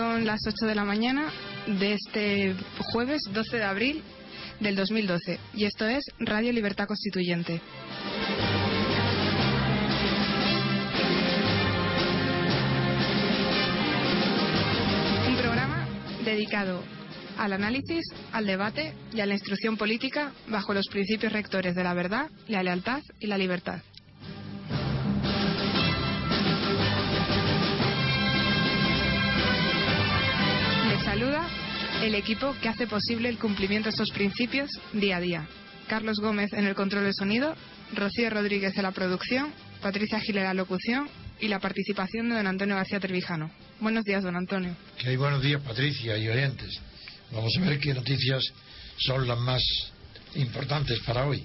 Son las 8 de la mañana de este jueves 12 de abril del 2012 y esto es Radio Libertad Constituyente. Un programa dedicado al análisis, al debate y a la instrucción política bajo los principios rectores de la verdad, la lealtad y la libertad. El equipo que hace posible el cumplimiento de estos principios día a día. Carlos Gómez en el control de sonido, Rocío Rodríguez en la producción, Patricia Gil en la locución y la participación de don Antonio García Trevijano. Buenos días, don Antonio. Que hay buenos días, Patricia y oyentes. Vamos a ver qué noticias son las más importantes para hoy.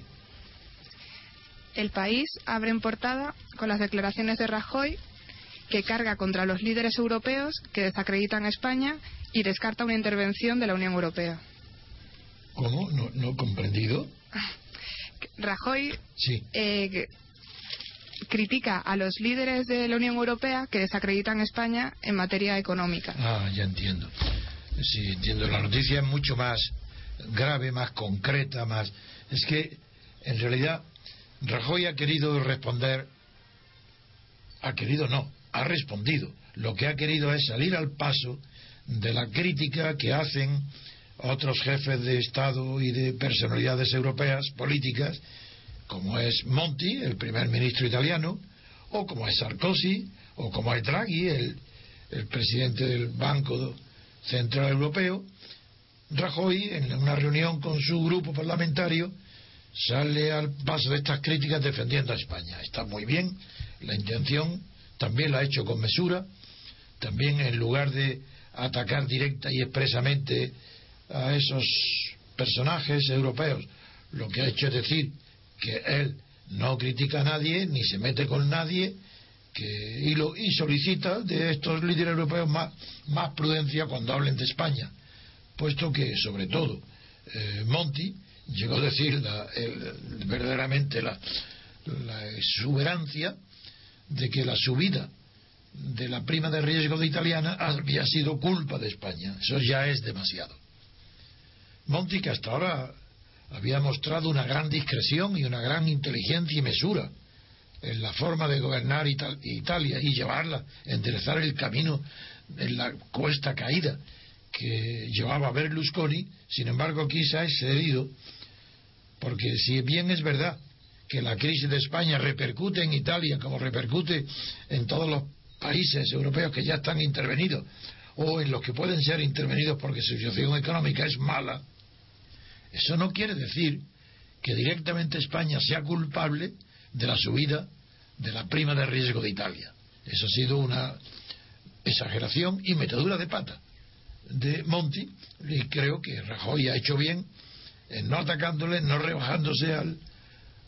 El país abre en portada con las declaraciones de Rajoy que carga contra los líderes europeos que desacreditan a España y descarta una intervención de la Unión Europea. ¿Cómo? No, no he comprendido. Rajoy Sí. eh, critica a los líderes de la Unión Europea que desacreditan a España en materia económica. Ah, ya entiendo. Sí, entiendo. La noticia es mucho más grave, más concreta, más. Es que, en realidad, Rajoy ha querido responder. Ha querido no, ha respondido. Lo que ha querido es salir al paso de la crítica que hacen otros jefes de Estado y de personalidades europeas, políticas, como es Monti, el primer ministro italiano, o como es Sarkozy, o como es Draghi, el, presidente del Banco Central Europeo. Rajoy, en una reunión con su grupo parlamentario, sale al paso de estas críticas defendiendo a España. Está muy bien, la intención también la ha hecho con mesura, también en lugar de atacar directa y expresamente a esos personajes europeos, lo que ha hecho es decir que él no critica a nadie ni se mete con nadie que, y, lo, y solicita de estos líderes europeos más, más prudencia cuando hablen de España, puesto que sobre todo eh, Monti llegó a decir la- el- verdaderamente la, la exuberancia de que la subida de la prima de riesgo de italiana había sido culpa de España. Eso ya es demasiado. Monti, que hasta ahora había mostrado una gran discreción y una gran inteligencia y mesura en la forma de gobernar Ital- Italia y llevarla, enderezar el camino en la cuesta caída que llevaba Berlusconi, sin embargo aquí se ha excedido, porque si bien es verdad que la crisis de España repercute en Italia como repercute en todos los países europeos que ya están intervenidos o en los que pueden ser intervenidos porque su situación económica es mala, Eso no quiere decir que directamente España sea culpable de la subida de la prima de riesgo de Italia. Eso ha sido una exageración y metedura de pata de Monti y creo que Rajoy ha hecho bien en no atacándole, no rebajándose al,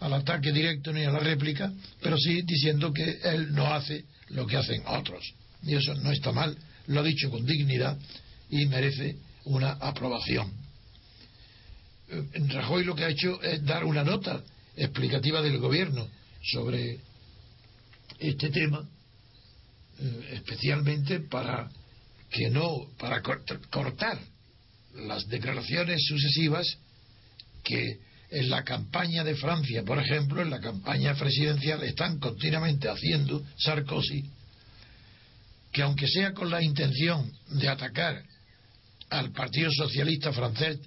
al ataque directo ni a la réplica, pero sí diciendo que él no hace lo que hacen otros. Y eso no está mal, lo ha dicho con dignidad y merece una aprobación. Eh, Rajoy lo que ha hecho es dar una nota explicativa del gobierno sobre este tema, eh, especialmente para que no, para cortar las declaraciones sucesivas que en la campaña de Francia, por ejemplo, en la campaña presidencial, están continuamente haciendo Sarkozy, que aunque sea con la intención de atacar al Partido Socialista francés,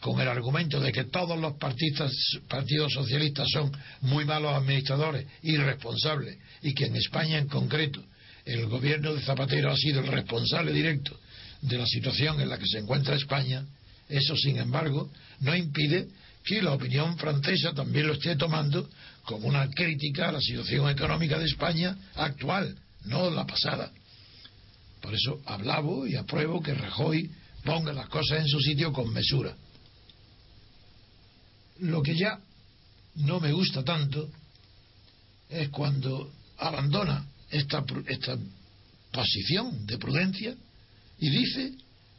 con el argumento de que todos los partidos socialistas son muy malos administradores, irresponsables, y que en España en concreto el gobierno de Zapatero ha sido el responsable directo de la situación en la que se encuentra España, eso sin embargo no impide que la opinión francesa también lo esté tomando como una crítica a la situación económica de España actual, no la pasada. Por eso hablaba y apruebo que Rajoy ponga las cosas en su sitio con mesura. Lo que ya no me gusta tanto es cuando abandona esta, esta posición de prudencia y dice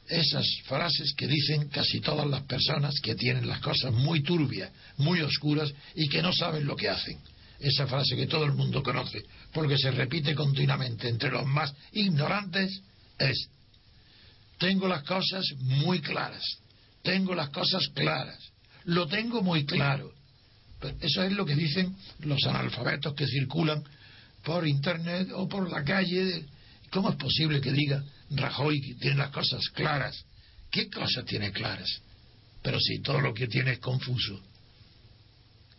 esas frases que dicen casi todas las personas que tienen las cosas muy turbias, muy oscuras y que no saben lo que hacen. Esa frase que todo el mundo conoce, porque se repite continuamente entre los más ignorantes, es, tengo las cosas muy claras, tengo las cosas claras, lo tengo muy claro. eso es lo que dicen los analfabetos que circulan por internet o por la calle. ¿Cómo es posible que diga Rajoy tiene las cosas claras? ¿Qué cosas tiene claras? Pero si todo lo que tiene es confuso.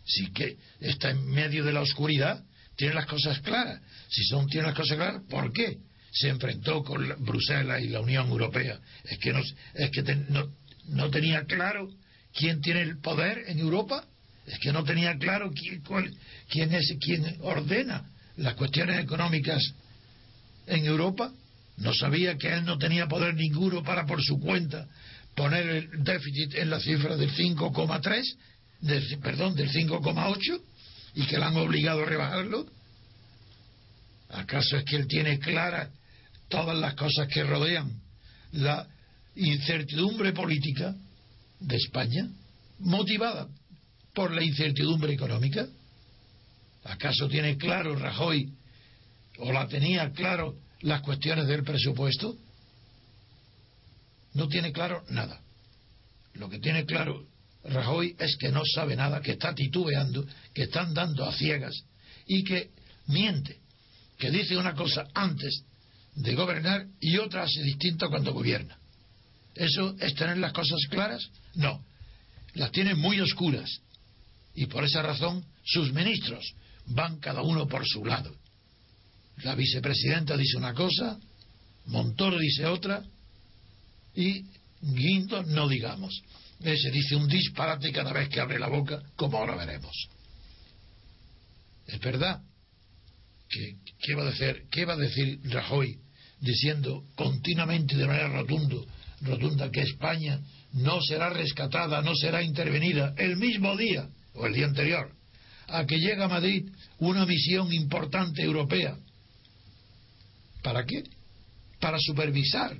Si que está en medio de la oscuridad, tiene las cosas claras. Si son, tiene las cosas claras, ¿por qué? Se enfrentó con Bruselas y la Unión Europea. Es que, no, es que no, no tenía claro quién tiene el poder en Europa. Es que no tenía claro quién, quién es quién ordena las cuestiones económicas en Europa, no sabía que él no tenía poder ninguno para por su cuenta poner el déficit en la cifra del 5,3, perdón, del 5,8 y que le han obligado a rebajarlo. ¿Acaso es que él tiene claras todas las cosas que rodean la incertidumbre política de España, motivada por la incertidumbre económica? ¿Acaso tiene claro Rajoy o la tenía claro las cuestiones del presupuesto? No tiene claro nada. Lo que tiene claro Rajoy es que no sabe nada, que está titubeando, que está andando a ciegas y que miente, que dice una cosa antes de gobernar y otra hace distinta cuando gobierna. ¿Eso es tener las cosas claras? No, las tiene muy oscuras. Y por esa razón sus ministros van cada uno por su lado. La vicepresidenta dice una cosa, Montoro dice otra y Guindo no digamos. Ese dice un disparate cada vez que abre la boca, como ahora veremos. Es verdad que ¿qué va a decir, qué va a decir Rajoy diciendo continuamente de manera rotundo, rotunda que España no será rescatada, no será intervenida el mismo día o el día anterior a que llega a Madrid una misión importante europea. ¿Para qué? Para supervisar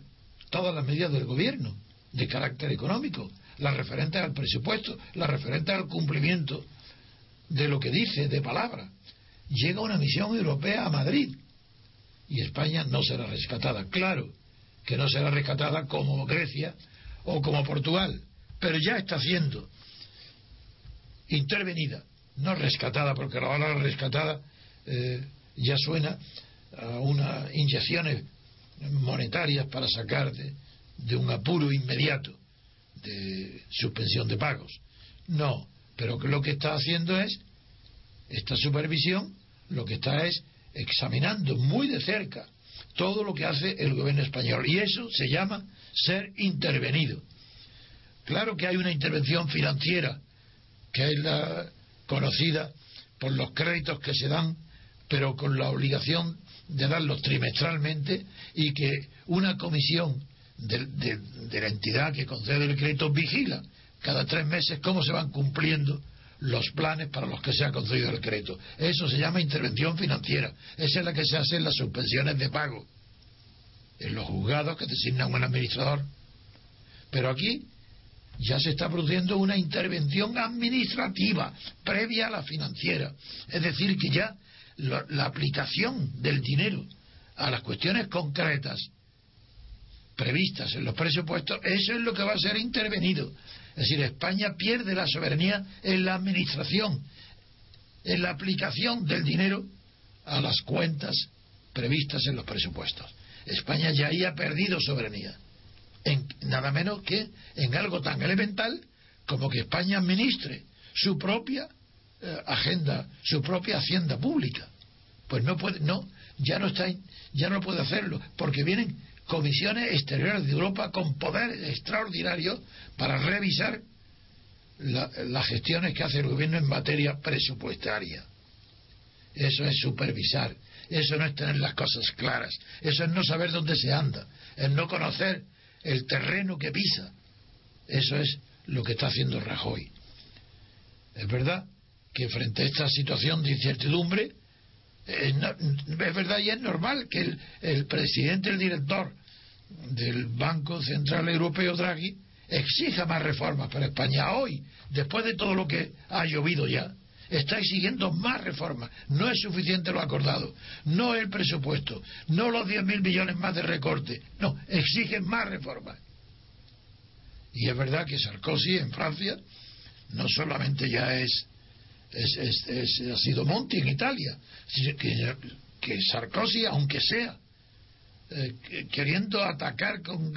todas las medidas del gobierno de carácter económico, las referentes al presupuesto, las referentes al cumplimiento de lo que dice de palabra. Llega una misión europea a Madrid y España no será rescatada. Claro que no será rescatada como Grecia o como Portugal, pero ya está siendo intervenida no rescatada, porque la palabra rescatada eh, ya suena a unas inyecciones monetarias para sacar de, un apuro inmediato de suspensión de pagos. No, pero lo que está haciendo es, esta supervisión, lo que está es examinando muy de cerca todo lo que hace el gobierno español. Y eso se llama ser intervenido. Claro que hay una intervención financiera, que es la conocida por los créditos que se dan, pero con la obligación de darlos trimestralmente y que una comisión de, de la entidad que concede el crédito vigila cada tres meses cómo se van cumpliendo los planes para los que se ha concedido el crédito. Eso se llama intervención financiera. Esa es la que se hace en las suspensiones de pago, en los juzgados que designan un administrador. Pero aquí ya se está produciendo una intervención administrativa previa a la financiera. Es decir, que ya la, la aplicación del dinero a las cuestiones concretas previstas en los presupuestos, eso es lo que va a ser intervenido. Es decir, España pierde la soberanía en la administración, en la aplicación del dinero a las cuentas previstas en los presupuestos. España ya ahí ha perdido soberanía, en nada menos que en algo tan elemental como que España administre su propia agenda, su propia hacienda pública. Pues no puede, no, ya no está, ya no puede hacerlo, porque vienen comisiones exteriores de Europa con poder extraordinario para revisar las gestiones que hace el gobierno en materia presupuestaria. Eso es supervisar, eso no es tener las cosas claras, eso es no saber dónde se anda, es no conocer el terreno que pisa. Eso es lo que está haciendo Rajoy. Es verdad que frente a esta situación de incertidumbre, es, verdad y es normal que el, el presidente, el director del Banco Central Europeo, Draghi, exija más reformas para España hoy, después de todo lo que ha llovido ya. Está exigiendo más reformas. No es suficiente lo acordado. No el presupuesto. No los 10.000 millones más de recorte. No, exigen más reformas. Y es verdad que Sarkozy en Francia no solamente ya es es, ha sido Monti en Italia, que, Sarkozy, aunque sea eh, queriendo atacar con,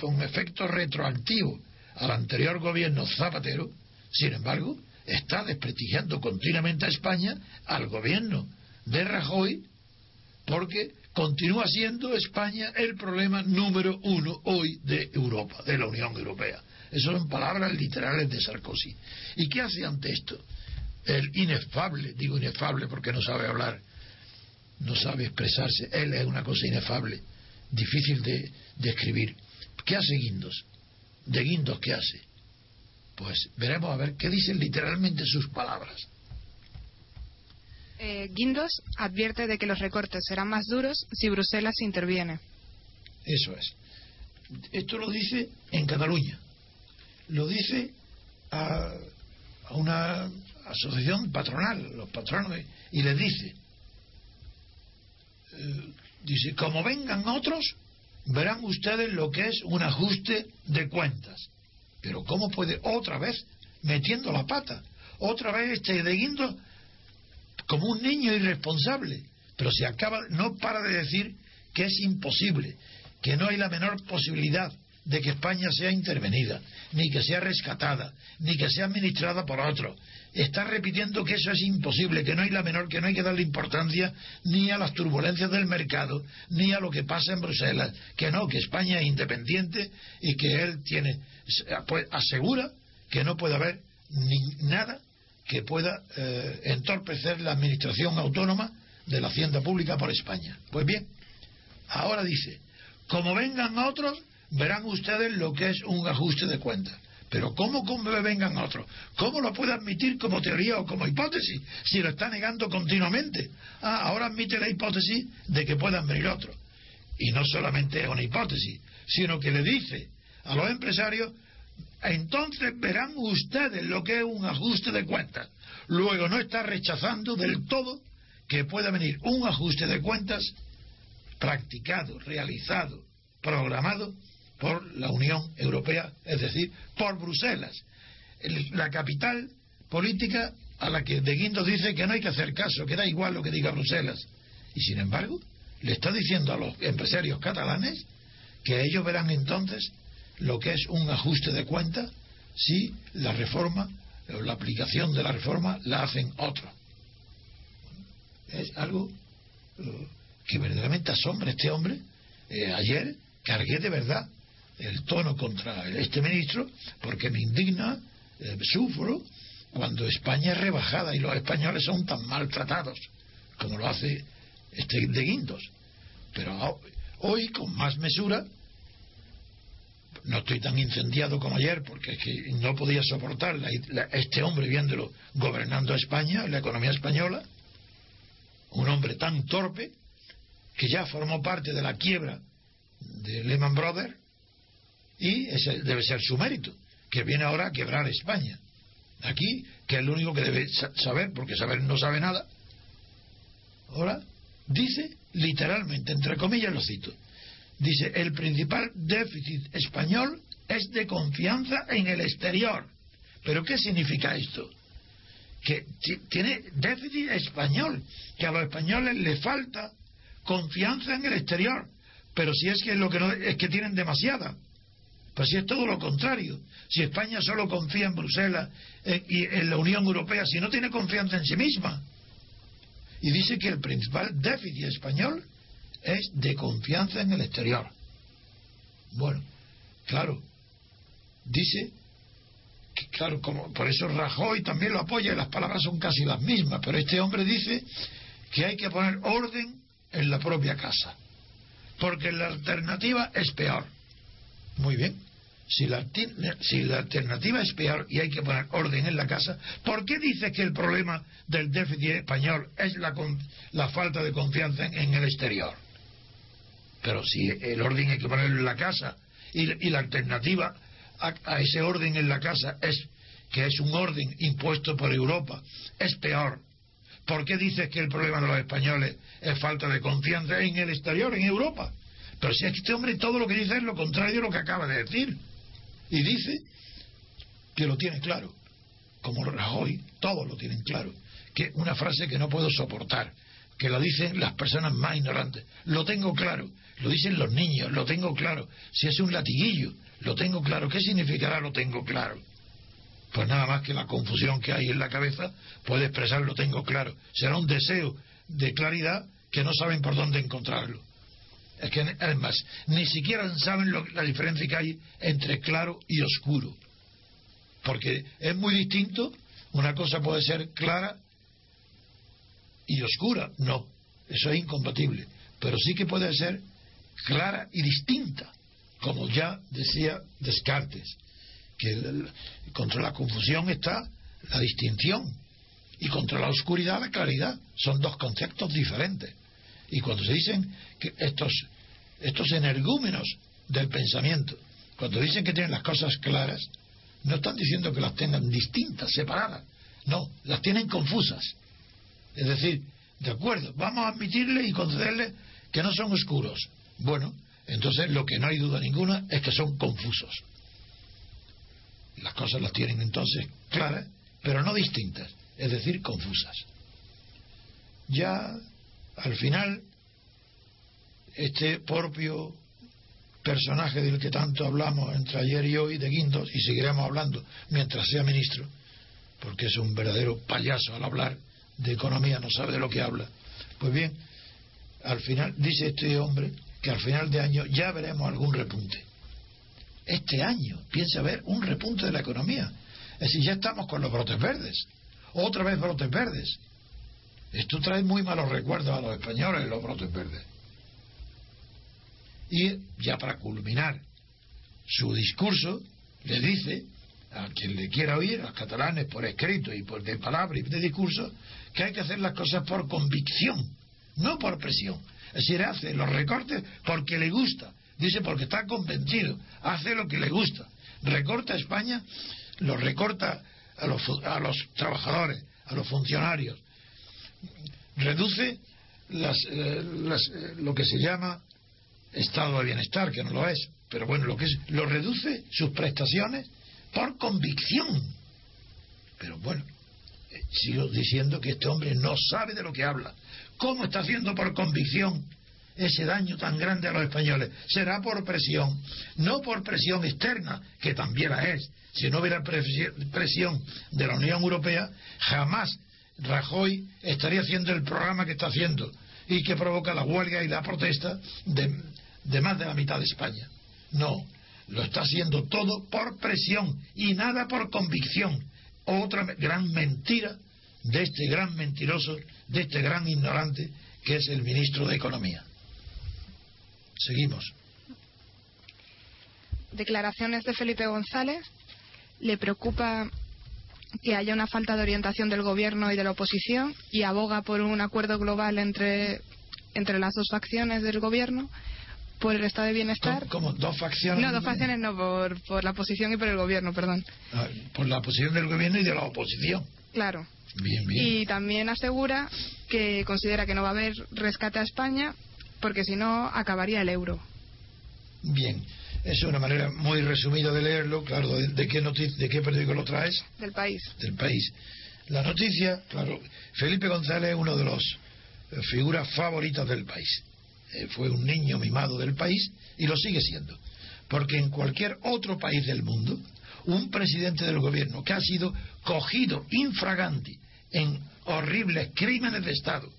con efecto retroactivo al anterior gobierno Zapatero, sin embargo, está desprestigiando continuamente a España, al gobierno de Rajoy, porque continúa siendo España el problema número uno hoy de Europa, de la Unión Europea. Eso son palabras literales de Sarkozy. ¿Y qué hace ante esto? El inefable, digo inefable porque no sabe hablar, no sabe expresarse, él es una cosa inefable, difícil de, escribir. ¿Qué hace Guindos? ¿De Guindos qué hace? Pues veremos a ver qué dicen literalmente sus palabras. Eh, Guindos advierte de que los recortes serán más duros si Bruselas interviene. Eso es. Esto lo dice en Cataluña. Lo dice a, a una asociación patronal, los patronos, y les dice, eh, dice, como vengan otros, verán ustedes lo que es un ajuste de cuentas. Pero ¿cómo puede otra vez metiendo la pata? Otra vez este de guindo como un niño irresponsable. Pero se acaba, no para de decir que es imposible, que no hay la menor posibilidad de que España sea intervenida, ni que sea rescatada, ni que sea administrada por otro. Está repitiendo que eso es imposible, que no hay la menor, que no hay que darle importancia ni a las turbulencias del mercado, ni a lo que pasa en Bruselas, que no, que España es independiente y que él tiene, pues, asegura que no puede haber ni nada que pueda eh, entorpecer la administración autónoma de la hacienda pública por España. Pues bien, ahora dice, como vengan otros, verán ustedes lo que es un ajuste de cuentas. Pero ¿cómo, vengan otros? ¿Cómo lo puede admitir como teoría o como hipótesis si lo está negando continuamente? Ah, ahora admite la hipótesis de que puedan venir otros. Y no solamente es una hipótesis, sino que le dice a los empresarios, entonces verán ustedes lo que es un ajuste de cuentas. Luego no está rechazando del todo que pueda venir un ajuste de cuentas practicado, realizado, programado por la Unión Europea, es decir, por Bruselas, la capital política a la que De Guindos dice que no hay que hacer caso, que da igual lo que diga Bruselas. Y sin embargo, le está diciendo a los empresarios catalanes que ellos verán entonces lo que es un ajuste de cuenta si la reforma la aplicación de la reforma la hacen otros. Es algo eh, que verdaderamente asombra este hombre. Eh, ayer cargué de verdad el tono contra este ministro porque me indigna, eh, sufro cuando España es rebajada y los españoles son tan maltratados como lo hace este de Guindos. Pero hoy, con más mesura, no estoy tan incendiado como ayer porque es que no podía soportar este hombre viéndolo gobernando España, la economía española, un hombre tan torpe que ya formó parte de la quiebra de Lehman Brothers y ese debe ser su mérito, que viene ahora a quebrar España. Aquí, que es lo único que debe saber, porque saber no sabe nada. Ahora, dice literalmente, entre comillas lo cito, dice, el principal déficit español es de confianza en el exterior. ¿Pero qué significa esto? Que tiene déficit español, que a los españoles le falta confianza en el exterior. Pero si es que lo que no, es que tienen demasiada. Pues si es todo lo contrario. Si España solo confía en Bruselas y en la Unión Europea, si no tiene confianza en sí misma. Y dice que el principal déficit español es de confianza en el exterior. Bueno, claro, dice que, claro, como por eso Rajoy también lo apoya y las palabras son casi las mismas, pero este hombre dice que hay que poner orden en la propia casa, porque la alternativa es peor. Muy bien, si la, si la, alternativa es peor y hay que poner orden en la casa, ¿por qué dice que el problema del déficit español es la, la falta de confianza en, el exterior? Pero si el orden hay que ponerlo en la casa y, la alternativa a, a, ese orden en la casa es que es un orden impuesto por Europa, es peor. ¿Por qué dices que el problema de los españoles es falta de confianza en el exterior, en Europa? Pero si este hombre todo lo que dice es lo contrario de lo que acaba de decir. Y dice que lo tiene claro, como Rajoy, todos lo tienen claro, que una frase que no puedo soportar, que lo dicen las personas más ignorantes. Lo tengo claro, lo dicen los niños, lo tengo claro. Si es un latiguillo, lo tengo claro. ¿Qué significará lo tengo claro? Pues nada más que la confusión que hay en la cabeza puede expresar lo tengo claro. Será un deseo de claridad que no saben por dónde encontrarlo. Es que, además, ni siquiera saben la diferencia que hay entre claro y oscuro. Porque es muy distinto. Una cosa puede ser clara y oscura. No, eso es incompatible. Pero sí que puede ser clara y distinta, como ya decía Descartes, que contra la confusión está la distinción y contra la oscuridad la claridad. Son dos conceptos diferentes. Y cuando se dicen que estos, estos energúmenos del pensamiento, cuando dicen que tienen las cosas claras, no están diciendo que las tengan distintas, separadas. No, las tienen confusas. Es decir, de acuerdo, vamos a admitirle y concederle que no son oscuros. Bueno, entonces lo que no hay duda ninguna es que son confusos. Las cosas las tienen entonces claras, pero no distintas, es decir, confusas. Ya al final, este propio personaje del que tanto hablamos entre ayer y hoy, de Guindos, y seguiremos hablando mientras sea ministro, porque es un verdadero payaso al hablar de economía, no sabe de lo que habla. Pues bien, al final, dice este hombre que al final de año ya veremos algún repunte. Este año piensa haber un repunte de la economía. Es decir, ya estamos con los brotes verdes. Otra vez brotes verdes. Esto trae muy malos recuerdos a los españoles, los brotes verdes. Y ya para culminar su discurso, le dice a quien le quiera oír, a los catalanes por escrito y por de palabra y de discurso, que hay que hacer las cosas por convicción, no por presión. Es decir, hace los recortes porque le gusta, dice porque está convencido, hace lo que le gusta. Recorta a España, lo recorta a los, a los trabajadores, a los funcionarios, reduce las, eh, eh, lo que se llama estado de bienestar, que no lo es, pero bueno, lo que es, lo reduce sus prestaciones por convicción. Pero bueno, eh, sigo diciendo que este hombre no sabe de lo que habla. ¿Cómo está haciendo por convicción ese daño tan grande a los españoles? Será por presión, no por presión externa, que también la es. Si no hubiera presión de la Unión Europea, jamás Rajoy estaría haciendo el programa que está haciendo y que provoca la huelga y la protesta de, más de la mitad de España. No, lo está haciendo todo por presión y nada por convicción. Otra gran mentira de este gran mentiroso, de este gran ignorante que es el ministro de Economía. Seguimos. Declaraciones de Felipe González. Le preocupa que haya una falta de orientación del gobierno y de la oposición y aboga por un acuerdo global entre, entre las dos facciones del gobierno por el estado de bienestar. ¿Cómo? ¿Dos facciones? No, dos facciones no, por, por la oposición y por el gobierno, perdón. Ah, por la posición del gobierno y de la oposición. Claro. Bien, bien. Y también asegura que considera que no va a haber rescate a España porque si no acabaría el euro. Bien. Es una manera muy resumida de leerlo. Claro, ¿de, qué, ¿de qué periódico lo traes? Del país. Del país. La noticia, claro, Felipe González es uno de los eh, figuras favoritas del país. Eh, fue un niño mimado del país y lo sigue siendo. Porque en cualquier otro país del mundo, un presidente del gobierno que ha sido cogido infraganti en horribles crímenes de Estado,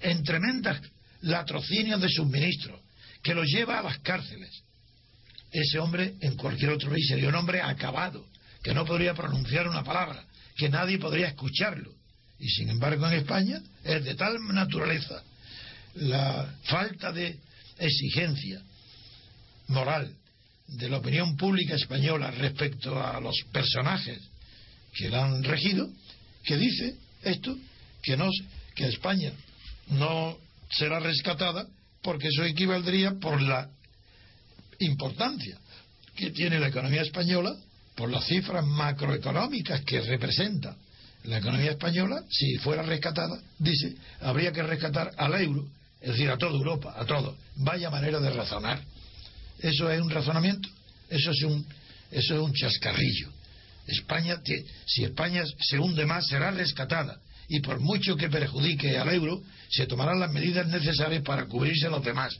en tremendas latrocinios de sus ministros, que los lleva a las cárceles, ese hombre en cualquier otro país sería un hombre acabado, que no podría pronunciar una palabra, que nadie podría escucharlo. Y sin embargo en España es de tal naturaleza la falta de exigencia moral de la opinión pública española respecto a los personajes que la han regido, que dice esto, que, no, que España no será rescatada porque eso equivaldría por la importancia que tiene la economía española por las cifras macroeconómicas que representa la economía española, si fuera rescatada, dice, habría que rescatar al euro, es decir, a toda Europa, a todos. Vaya manera de razonar. Eso es un razonamiento, eso es un, eso es un chascarrillo. España, si España se hunde más, será rescatada. Y por mucho que perjudique al euro, se tomarán las medidas necesarias para cubrirse los demás.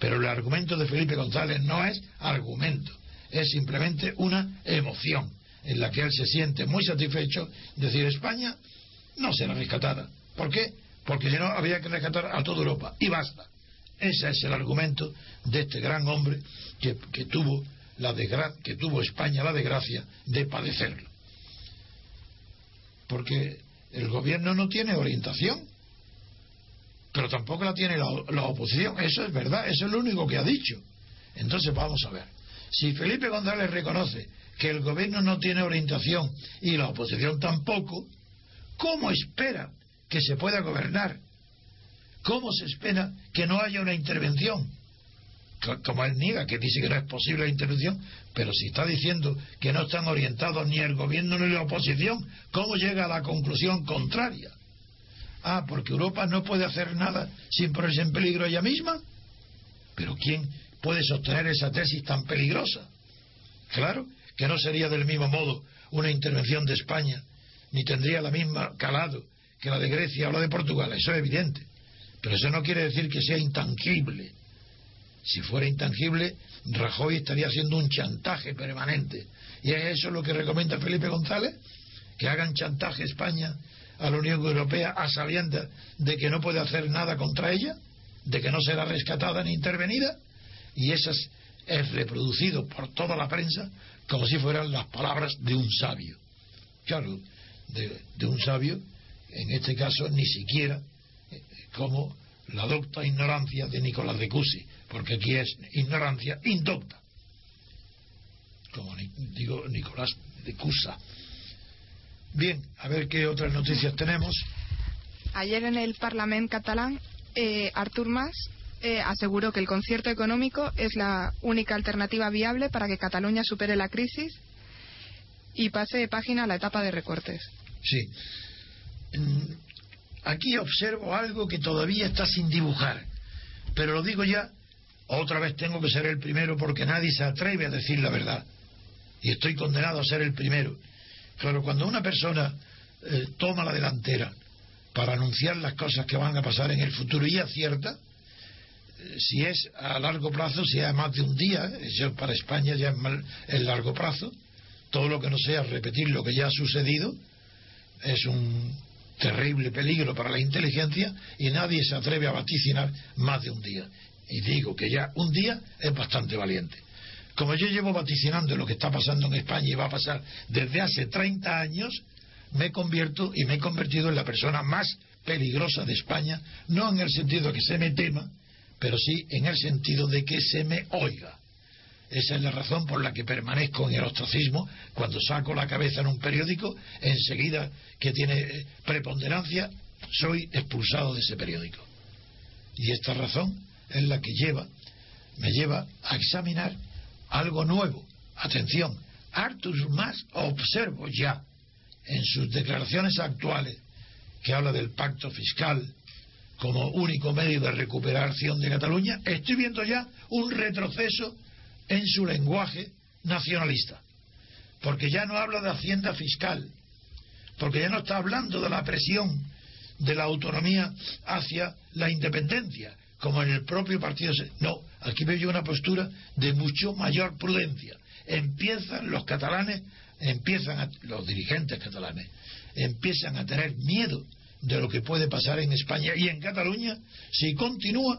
Pero el argumento de Felipe González no es argumento, es simplemente una emoción en la que él se siente muy satisfecho de decir España no será rescatada. ¿Por qué? Porque si no había que rescatar a toda Europa y basta. Ese es el argumento de este gran hombre que, que tuvo la que tuvo España la desgracia de padecerlo. Porque el gobierno no tiene orientación pero tampoco la tiene la, oposición. Eso es verdad, eso es lo único que ha dicho. Entonces vamos a ver. Si Felipe González reconoce que el gobierno no tiene orientación y la oposición tampoco, ¿cómo espera que se pueda gobernar? ¿Cómo se espera que no haya una intervención? Como él niega, que dice que no es posible la intervención, pero si está diciendo que no están orientados ni el gobierno ni la oposición, ¿cómo llega a la conclusión contraria? Ah, porque Europa no puede hacer nada sin ponerse en peligro ella misma. Pero ¿quién puede sostener esa tesis tan peligrosa? Claro que no sería del mismo modo una intervención de España, ni tendría la misma calado que la de Grecia o la de Portugal, eso es evidente. Pero eso no quiere decir que sea intangible. Si fuera intangible, Rajoy estaría haciendo un chantaje permanente. ¿Y es eso lo que recomienda Felipe González? Que hagan chantaje a España a la Unión Europea a sabiendas de que no puede hacer nada contra ella, de que no será rescatada ni intervenida, y eso es, reproducido por toda la prensa como si fueran las palabras de un sabio. Claro, de, un sabio, en este caso ni siquiera eh, como la docta ignorancia de Nicolás de Cusi, porque aquí es ignorancia indocta, como digo Nicolás de Cusa Bien, a ver qué otras noticias tenemos. Ayer en el Parlamento catalán, eh, Artur Mas eh, aseguró que el concierto económico es la única alternativa viable para que Cataluña supere la crisis y pase de página a la etapa de recortes. Sí. Aquí observo algo que todavía está sin dibujar, pero lo digo ya, otra vez tengo que ser el primero porque nadie se atreve a decir la verdad. Y estoy condenado a ser el primero. Claro, cuando una persona eh, toma la delantera para anunciar las cosas que van a pasar en el futuro y acierta, eh, si es a largo plazo, si es más de un día, eso para España ya es el largo plazo, todo lo que no sea repetir lo que ya ha sucedido es un terrible peligro para la inteligencia y nadie se atreve a vaticinar más de un día. Y digo que ya un día es bastante valiente. Como yo llevo vaticinando lo que está pasando en España y va a pasar desde hace 30 años, me convierto y me he convertido en la persona más peligrosa de España, no en el sentido de que se me tema, pero sí en el sentido de que se me oiga. Esa es la razón por la que permanezco en el ostracismo. Cuando saco la cabeza en un periódico, enseguida que tiene eh, preponderancia, soy expulsado de ese periódico. Y esta razón es la que lleva, me lleva a examinar algo nuevo. Atención, Artur Mas observo ya en sus declaraciones actuales que habla del pacto fiscal como único medio de recuperación de Cataluña, estoy viendo ya un retroceso en su lenguaje nacionalista. Porque ya no habla de hacienda fiscal, porque ya no está hablando de la presión de la autonomía hacia la independencia, como en el propio partido. No, aquí veo yo una postura de mucho mayor prudencia. Empiezan los catalanes, empiezan los dirigentes catalanes, empiezan a tener miedo de lo que puede pasar en España y en Cataluña si continúa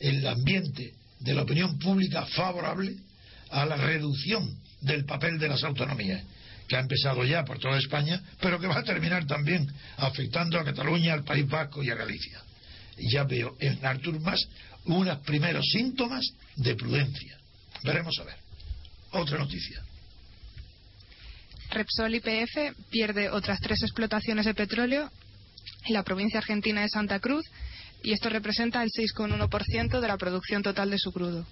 el ambiente de la opinión pública favorable a la reducción del papel de las autonomías, que ha empezado ya por toda España, pero que va a terminar también afectando a Cataluña, al País Vasco y a Galicia. Ya veo en Artur Mas unos primeros síntomas de prudencia. Veremos a ver. Otra noticia. Repsol YPF pierde otras tres explotaciones de petróleo en la provincia argentina de Santa Cruz y esto representa el 6,1% de la producción total de su crudo.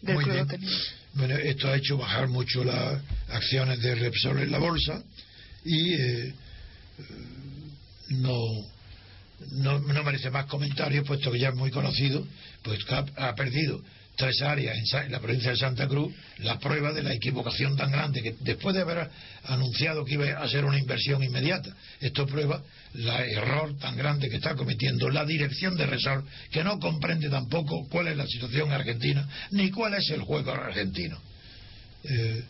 Del crudo Bueno, esto ha hecho bajar mucho las acciones de Repsol en la bolsa y eh, no, no, no, merece más comentarios, puesto que ya es muy conocido, pues ha perdido tres áreas en, la provincia de Santa Cruz la prueba de la equivocación tan grande que después de haber anunciado que iba a ser una inversión inmediata, esto prueba el error tan grande que está cometiendo la dirección de Resort, que no comprende tampoco cuál es la situación argentina ni cuál es el juego argentino. Eh,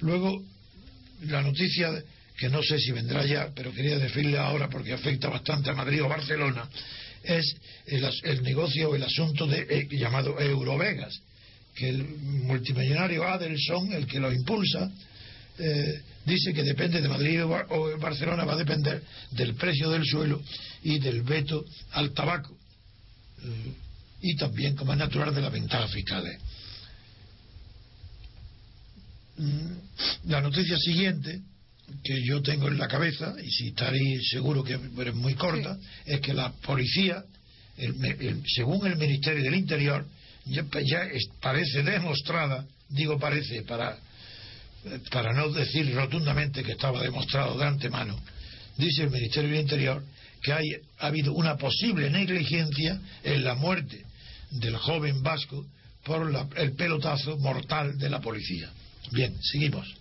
luego, la noticia que no sé si vendrá ya, pero quería decirle ahora porque afecta bastante a Madrid o Barcelona, es el, negocio o el asunto de, eh, llamado Eurovegas, que el multimillonario Adelson, el que lo impulsa, eh, dice que depende de Madrid o Barcelona, va a depender del precio del suelo y del veto al tabaco. Eh, y también, como es natural, de las ventajas fiscales. Mm, la noticia siguiente que yo tengo en la cabeza, y si estaréis seguro que es muy corta, es que la policía, según el Ministerio del Interior, ya, parece demostrada, digo parece para, para no decir rotundamente que estaba demostrado de antemano, dice el Ministerio del Interior que hay, ha habido una posible negligencia en la muerte del joven vasco por el pelotazo mortal de la policía. Bien, seguimos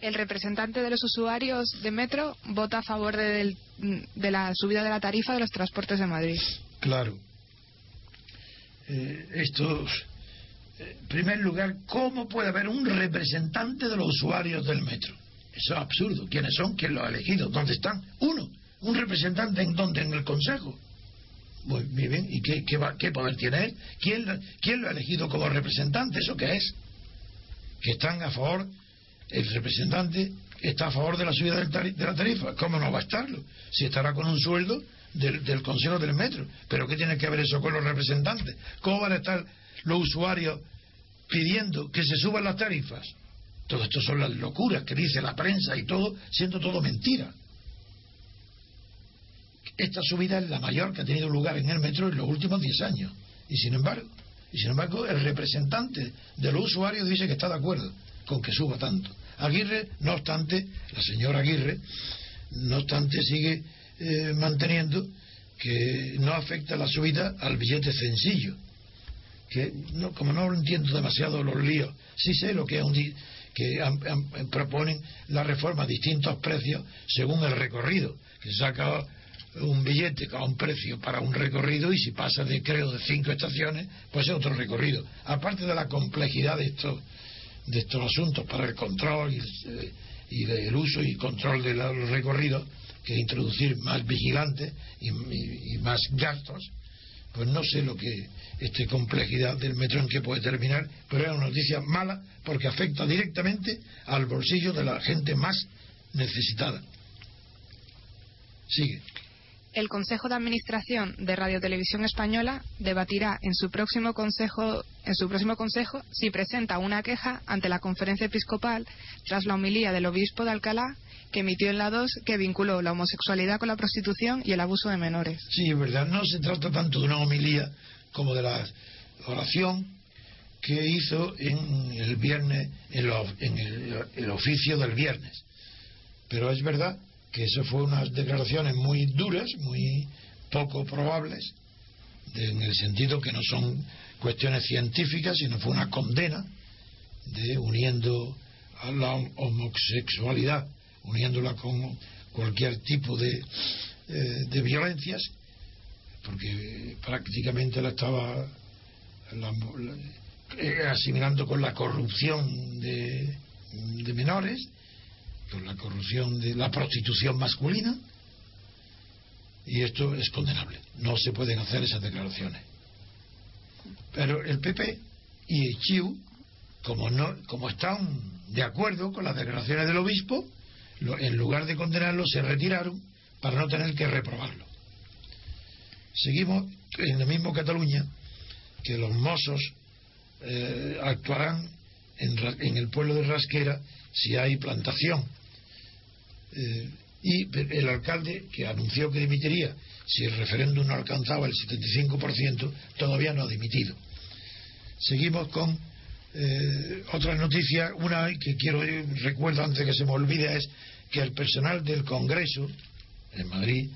el representante de los usuarios de Metro vota a favor de, la subida de la tarifa de los transportes de Madrid. Claro. Eh, esto, eh, en primer lugar, ¿cómo puede haber un representante de los usuarios del Metro? Eso es absurdo. ¿Quiénes son? ¿Quién lo ha elegido? ¿Dónde están? Uno. ¿Un representante en dónde? En el Consejo. Muy bien. ¿Y qué, qué, poder tiene él? ¿Quién, ¿Quién lo ha elegido como representante? ¿Eso qué es? Que están a favor el representante está a favor de la subida de la tarifa. ¿Cómo no va a estarlo? Si estará con un sueldo del, Consejo del Metro. ¿Pero qué tiene que ver eso con los representantes? ¿Cómo van a estar los usuarios pidiendo que se suban las tarifas? Todo esto son las locuras que dice la prensa y todo, siendo todo mentira. Esta subida es la mayor que ha tenido lugar en el metro en los últimos 10 años. Y sin embargo, y sin embargo, el representante de los usuarios dice que está de acuerdo con que suba tanto. Aguirre, no obstante, la señora Aguirre, no obstante, sigue eh, manteniendo que no afecta la subida al billete sencillo. Que no, como no entiendo demasiado los líos, sí sé lo que es un que proponen la reforma a distintos precios según el recorrido, que saca un billete a un precio para un recorrido y si pasa de creo de cinco estaciones, pues es otro recorrido. Aparte de la complejidad de estos de estos asuntos para el control y, eh, y del uso y control de los recorridos, que introducir más vigilantes y, más gastos, pues no sé lo que esta complejidad del metro en qué puede terminar, pero es una noticia mala porque afecta directamente al bolsillo de la gente más necesitada. Sigue. El Consejo de Administración de Radio Televisión Española debatirá en su próximo consejo, en su próximo consejo si presenta una queja ante la Conferencia Episcopal tras la homilía del obispo de Alcalá que emitió en la 2 que vinculó la homosexualidad con la prostitución y el abuso de menores. Sí, es verdad. No se trata tanto de una homilía como de la oración que hizo en el viernes, en, el oficio del viernes. Pero es verdad que eso fue unas declaraciones muy duras, muy poco probables, en el sentido que no son cuestiones científicas, sino fue una condena de uniendo a la homosexualidad, uniéndola con cualquier tipo de, eh, de violencias, porque prácticamente la estaba eh, asimilando con la corrupción de menores con la corrupción de la prostitución masculina y esto es condenable. No se pueden hacer esas declaraciones. Pero el PP y el CHIU, como, no, como están de acuerdo con las declaraciones del obispo, en lugar de condenarlo, se retiraron para no tener que reprobarlo. Seguimos en el mismo Cataluña que los mozos eh, actuarán en, en el pueblo de Rasquera si hay plantación eh, y el alcalde, que anunció que dimitiría si el referéndum no alcanzaba el 75%, todavía no ha dimitido. Seguimos con eh, otra noticia, una que quiero recuerdo antes que se me olvide es que el personal del Congreso en Madrid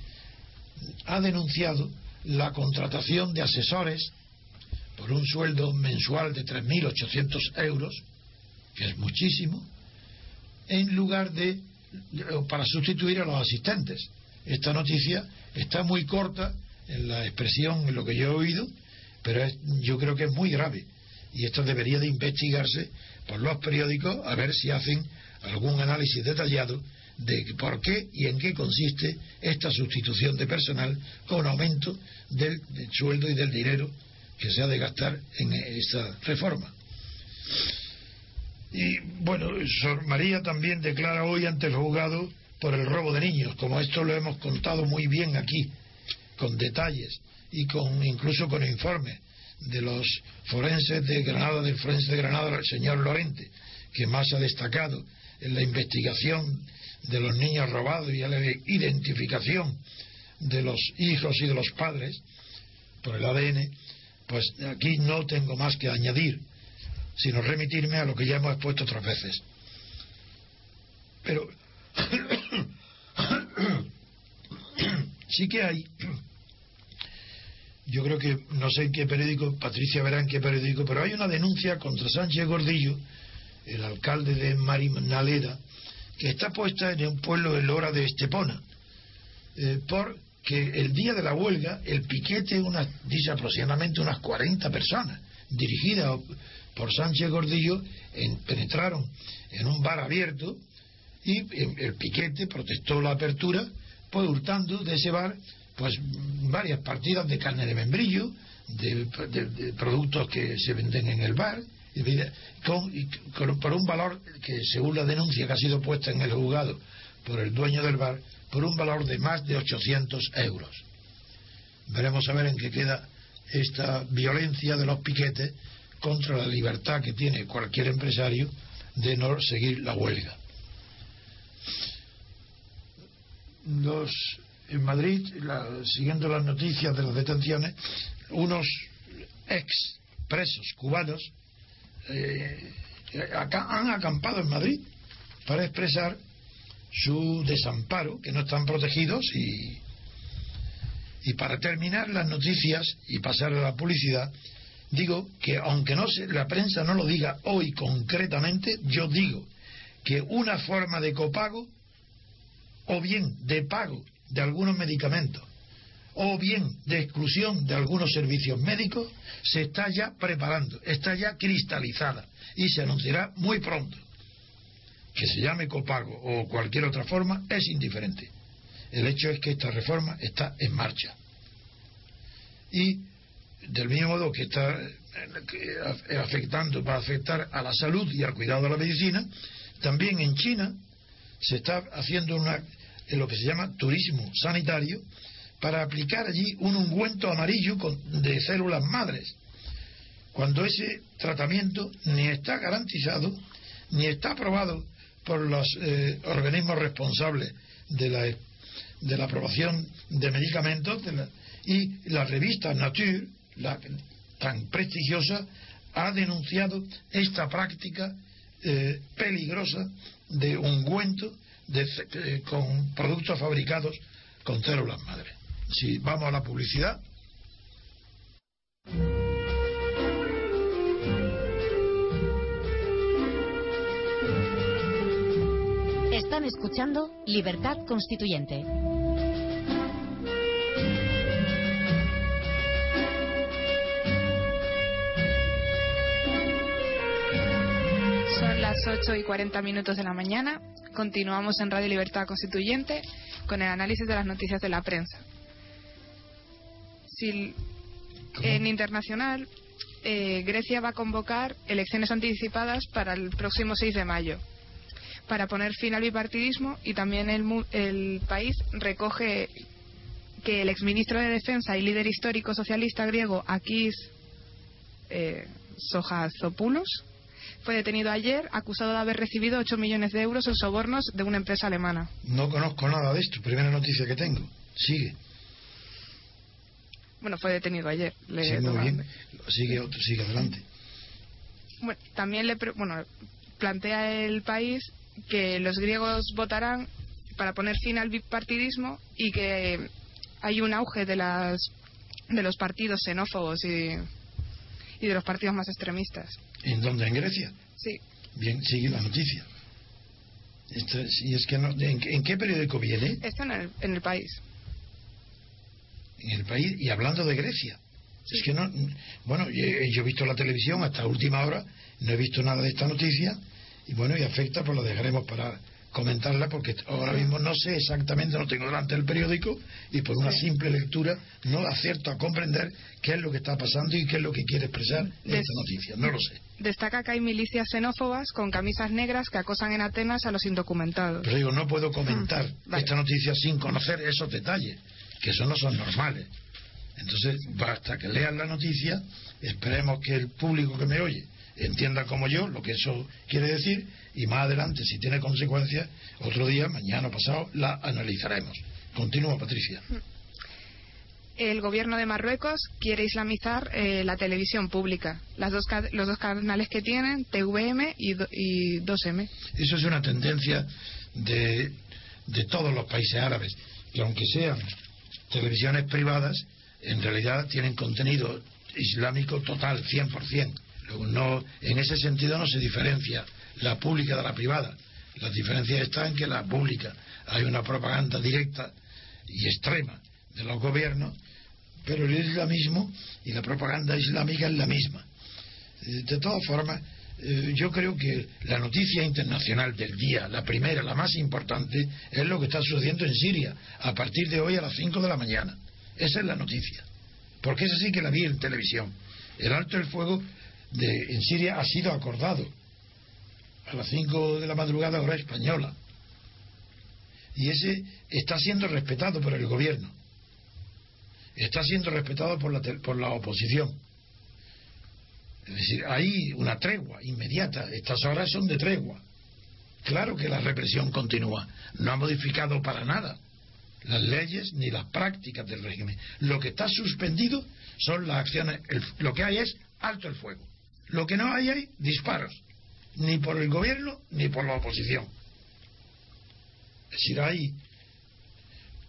ha denunciado la contratación de asesores por un sueldo mensual de 3.800 euros, que es muchísimo, en lugar de para sustituir a los asistentes. Esta noticia está muy corta en la expresión, en lo que yo he oído, pero yo creo que es muy grave. Y esto debería de investigarse por los periódicos a ver si hacen algún análisis detallado de por qué y en qué consiste esta sustitución de personal con aumento del, del sueldo y del dinero que se ha de gastar en esta reforma. Y bueno, Sor María también declara hoy ante el juzgado por el robo de niños, como esto lo hemos contado muy bien aquí, con detalles y con incluso con informes de los forenses de Granada, del forense de Granada, el señor Lorente, que más ha destacado en la investigación de los niños robados y en la identificación de los hijos y de los padres por el ADN, pues aquí no tengo más que añadir sino remitirme a lo que ya hemos expuesto otras veces. Pero sí que hay, yo creo que, no sé en qué periódico, Patricia verá en qué periódico, pero hay una denuncia contra Sánchez Gordillo, el alcalde de Marinaleda, que está puesta en un pueblo en hora de Estepona, eh, porque el día de la huelga, el piquete, una, dice aproximadamente unas 40 personas, dirigidas por Sánchez Gordillo penetraron en un bar abierto y el piquete protestó la apertura, pues hurtando de ese bar pues varias partidas de carne de membrillo, de, productos que se venden en el bar, con, por un valor que según la denuncia que ha sido puesta en el juzgado por el dueño del bar, por un valor de más de 800 euros. Veremos a ver en qué queda esta violencia de los piquetes contra la libertad que tiene cualquier empresario de no seguir la huelga. En Madrid, siguiendo las noticias de las detenciones, unos ex presos cubanos eh, han acampado en Madrid para expresar su desamparo, que no están protegidos y, y para terminar las noticias y pasar a la publicidad, digo que aunque no se, la prensa no lo diga hoy concretamente, yo digo que una forma de copago o bien de pago de algunos medicamentos o bien de exclusión de algunos servicios médicos se está ya preparando, está ya cristalizada y se anunciará muy pronto. Que se llame copago o cualquier otra forma es indiferente. El hecho es que esta reforma está en marcha. Y del mismo modo que está afectando, va a afectar a la salud y al cuidado de la medicina, también en China se está haciendo una, lo que se llama turismo sanitario para aplicar allí un ungüento amarillo de células madres, cuando ese tratamiento ni está garantizado ni está aprobado por los eh, organismos responsables de la, de la aprobación de medicamentos y la revista Nature, la tan prestigiosa, ha denunciado esta práctica eh, peligrosa de ungüento de, eh, con productos fabricados con células madre. Si vamos a la publicidad. Están escuchando Libertad Constituyente. Son las 8 y 40 minutos de la mañana. Continuamos en Radio Libertad Constituyente con el análisis de las noticias de la prensa. Si, en internacional, eh, Grecia va a convocar elecciones anticipadas para el próximo 6 de mayo para poner fin al bipartidismo y también el, el país recoge que el exministro de Defensa y líder histórico socialista griego Akis eh, Sojazopoulos fue detenido ayer acusado de haber recibido 8 millones de euros en sobornos de una empresa alemana. No conozco nada de esto, primera noticia que tengo. Sigue. Bueno, fue detenido ayer. Le muy bien. Sigue, otro, sigue adelante. Bueno, también le bueno, plantea el país que los griegos votarán para poner fin al bipartidismo y que hay un auge de las de los partidos xenófobos y, y de los partidos más extremistas. ¿En dónde? ¿En Grecia? Sí. Bien, sigue la noticia. Esto, es que ¿en, qué periódico viene? Esto en el, en el país. En el país, y hablando de Grecia. Es que no. Bueno, yo, yo, he visto la televisión hasta última hora, no he visto nada de esta noticia, y bueno, y afecta, pues lo dejaremos para comentarla porque ahora mismo no sé exactamente, no tengo delante el periódico y por una simple lectura no acierto a comprender qué es lo que está pasando y qué es lo que quiere expresar esta noticia. No lo sé. Destaca que hay milicias xenófobas con camisas negras que acosan en Atenas a los indocumentados. Pero digo, no puedo comentar mm, esta noticia sin conocer esos detalles, que eso no son normales. Entonces, basta que lean la noticia, esperemos que el público que me oye entienda como yo lo que eso quiere decir y más adelante, si tiene consecuencias, otro día, mañana o pasado, la analizaremos. Continúa, Patricia. El gobierno de Marruecos quiere islamizar eh, la televisión pública, las dos, los dos canales que tienen, TVM y, y 2M. Eso es una tendencia de, de todos los países árabes, que aunque sean televisiones privadas, en realidad tienen contenido islámico total, 100% no, en ese sentido no se diferencia la pública de la privada. La diferencia está en que la pública hay una propaganda directa y extrema de los gobiernos, pero el islamismo y la propaganda islámica es la misma. Eh, de todas formas, eh, yo creo que la noticia internacional del día, la primera, la más importante, es lo que está sucediendo en Siria a partir de hoy a las 5 de la mañana. Esa es la noticia. Porque esa sí que la vi en televisión. El alto del fuego de, en Siria ha sido acordado a las 5 de la madrugada hora española. Y ese está siendo respetado por el gobierno. Está siendo respetado por la, por la oposición. Es decir, hay una tregua inmediata. Estas horas son de tregua. Claro que la represión continúa. No ha modificado para nada las leyes ni las prácticas del régimen. Lo que está suspendido son las acciones. lo que hay es alto el fuego. Lo que no hay hay disparos, ni por el gobierno ni por la oposición. Es decir, hay.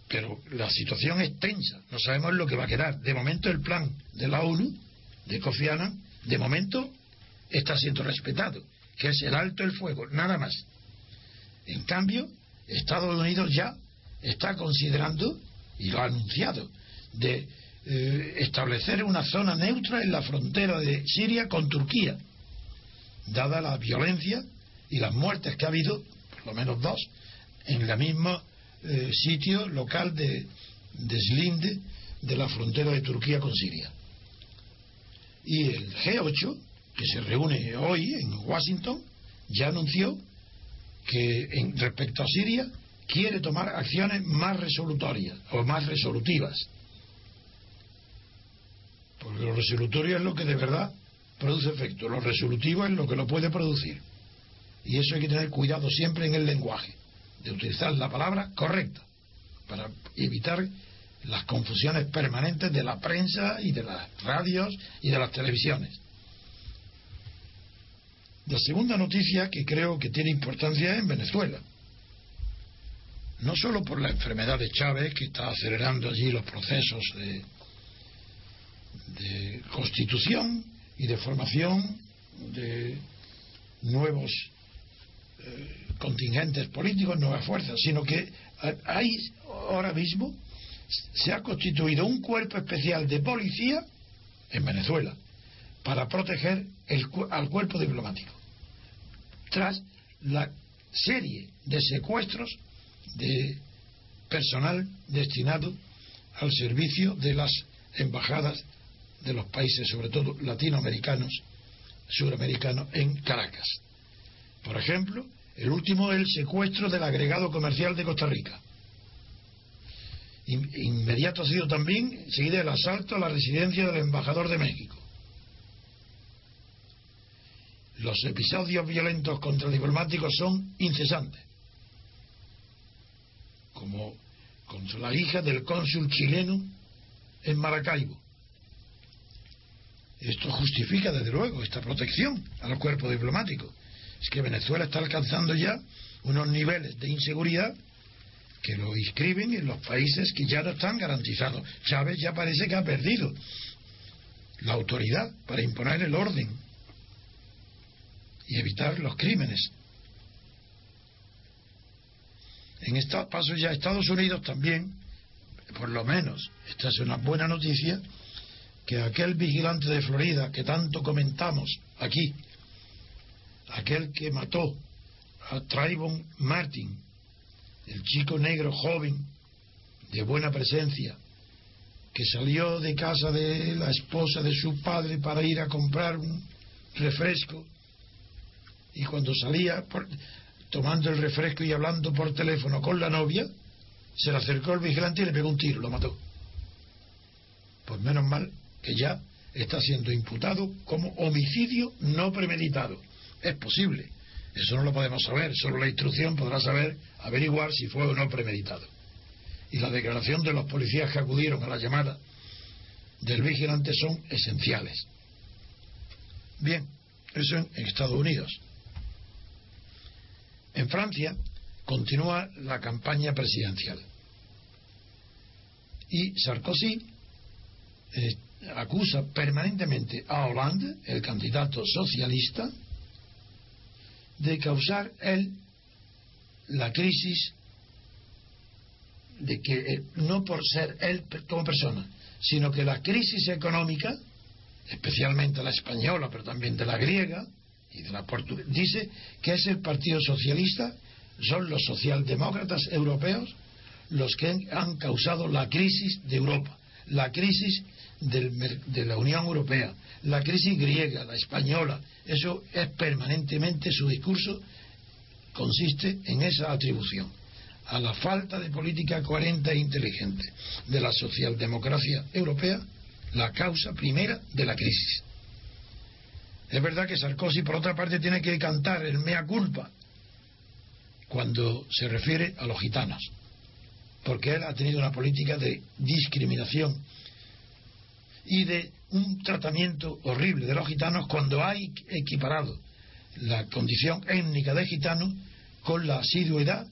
Pero la situación es tensa, no sabemos lo que va a quedar. De momento, el plan de la ONU, de Kofi Annan, de momento está siendo respetado, que es el alto el fuego, nada más. En cambio, Estados Unidos ya está considerando, y lo ha anunciado, de eh, establecer una zona neutra en la frontera de Siria con Turquía, dada la violencia y las muertes que ha habido, por lo menos dos, en el mismo eh, sitio local de, de Slinde, de la frontera de Turquía con Siria. Y el G8, que se reúne hoy en Washington, ya anunció que en, respecto a Siria quiere tomar acciones más resolutorias o más resolutivas. Porque lo resolutorio es lo que de verdad produce efecto, lo resolutivo es lo que lo puede producir. Y eso hay que tener cuidado siempre en el lenguaje, de utilizar la palabra correcta, para evitar las confusiones permanentes de la prensa y de las radios y de las televisiones. La segunda noticia que creo que tiene importancia es en Venezuela. No solo por la enfermedad de Chávez, que está acelerando allí los procesos de, de constitución y de formación de nuevos eh, contingentes políticos, nuevas fuerzas, sino que hay ahora mismo se ha constituido un cuerpo especial de policía en Venezuela para proteger al cuerpo diplomático tras la serie de secuestros de personal destinado al servicio de las embajadas de los países, sobre todo latinoamericanos, suramericanos, en Caracas. Por ejemplo, el último es el secuestro del agregado comercial de Costa Rica. Inmediato ha sido también seguido el asalto a la residencia del embajador de México. Los episodios violentos contra diplomáticos son incesantes, como contra la hija del cónsul chileno en Maracaibo. Esto justifica, desde luego, esta protección al cuerpo diplomático. Es que Venezuela está alcanzando ya unos niveles de inseguridad que lo inscriben en los países que ya no están garantizados. Chávez ya parece que ha perdido la autoridad para imponer el orden y evitar los crímenes. En estos pasos ya Estados Unidos también, por lo menos, esta es una buena noticia, que aquel vigilante de Florida que tanto comentamos aquí, aquel que mató a Trayvon Martin, el chico negro joven de buena presencia, que salió de casa de la esposa de su padre para ir a comprar un refresco y cuando salía tomando el refresco y hablando por teléfono con la novia, se le acercó el vigilante y le pegó un tiro, lo mató. Pues menos mal que ya está siendo imputado como homicidio no premeditado. Es posible, eso no lo podemos saber, solo la instrucción podrá saber averiguar si fue o no premeditado. Y la declaración de los policías que acudieron a la llamada del vigilante son esenciales. Bien, eso en Estados Unidos. En Francia continúa la campaña presidencial. Y Sarkozy eh, acusa permanentemente a Hollande, el candidato socialista, de causar él la crisis de que eh, no por ser él como persona, sino que la crisis económica, especialmente la española, pero también de la griega, y de la dice que es el Partido Socialista, son los socialdemócratas europeos los que han causado la crisis de Europa, la crisis de la Unión Europea, la crisis griega, la española. Eso es permanentemente su discurso, consiste en esa atribución a la falta de política coherente e inteligente de la socialdemocracia europea, la causa primera de la crisis. Es verdad que Sarkozy, por otra parte, tiene que cantar el mea culpa cuando se refiere a los gitanos, porque él ha tenido una política de discriminación y de un tratamiento horrible de los gitanos cuando ha equiparado la condición étnica de gitanos con la asiduidad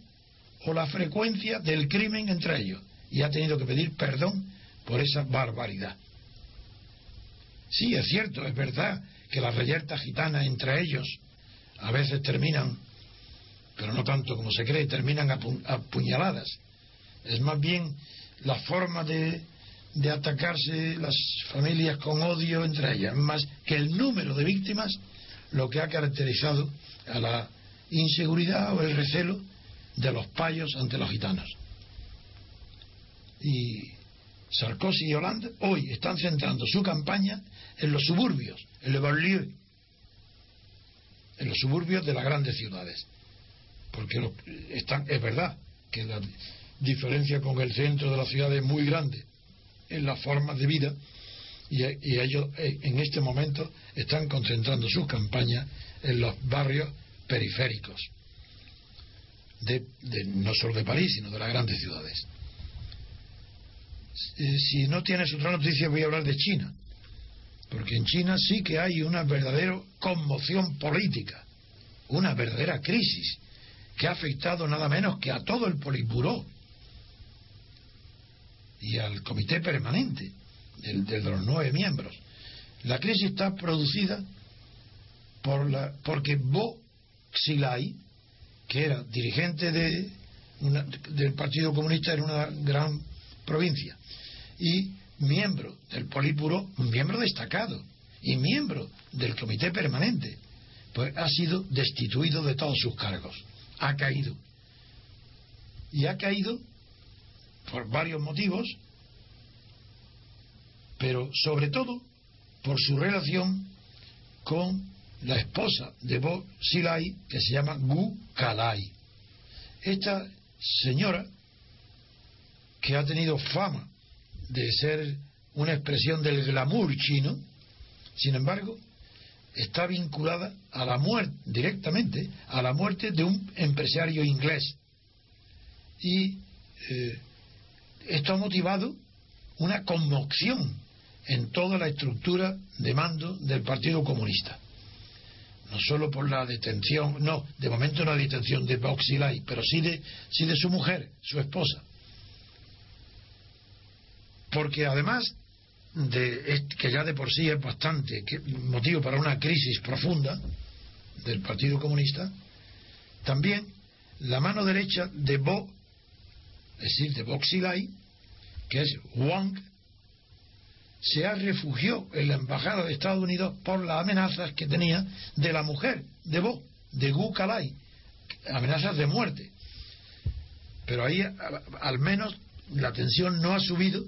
o la frecuencia del crimen entre ellos y ha tenido que pedir perdón por esa barbaridad. Sí, es cierto, es verdad que las reyertas gitanas entre ellos a veces terminan, pero no tanto como se cree, terminan apuñaladas. Es más bien la forma de, de atacarse las familias con odio entre ellas, más que el número de víctimas lo que ha caracterizado a la inseguridad o el recelo de los payos ante los gitanos. Y Sarkozy y Hollande hoy están centrando su campaña en los suburbios, en los banlieues, en los suburbios de las grandes ciudades. Porque están, es verdad que la diferencia con el centro de la ciudad es muy grande en las formas de vida y, ellos eh, en este momento están concentrando sus campañas en los barrios periféricos, de, no solo de París, sino de las grandes ciudades. Eh, si no tienes otra noticia, voy a hablar de China, porque en China sí que hay una verdadera conmoción política, una verdadera crisis que ha afectado nada menos que a todo el Politburó y al comité permanente de los nueve miembros. La crisis está producida por la, porque Bo Xilai, que era dirigente de del Partido Comunista en una gran provincia y miembro del Politburo, un miembro destacado y miembro del Comité Permanente, pues ha sido destituido de todos sus cargos, ha caído. Y ha caído por varios motivos, pero sobre todo por su relación con la esposa de Bo Silai, que se llama Gu Kalai. Esta señora, que ha tenido fama de ser una expresión del glamour chino, sin embargo, está vinculada a la muerte, directamente, a la muerte de un empresario inglés. Y eh, esto ha motivado una conmoción en toda la estructura de mando del Partido Comunista. No solo por la detención, no, de momento no la detención de Boxilay, pero sí de, sí de su mujer, su esposa. Porque además de que ya de por sí es bastante motivo para una crisis profunda del Partido Comunista, también la mano derecha de Bo, es decir, de Boxilay, que es Wang, se ha refugiado en la embajada de Estados Unidos por las amenazas que tenía de la mujer de Bo, de Gu Kalai, amenazas de muerte. Pero ahí al menos la tensión no ha subido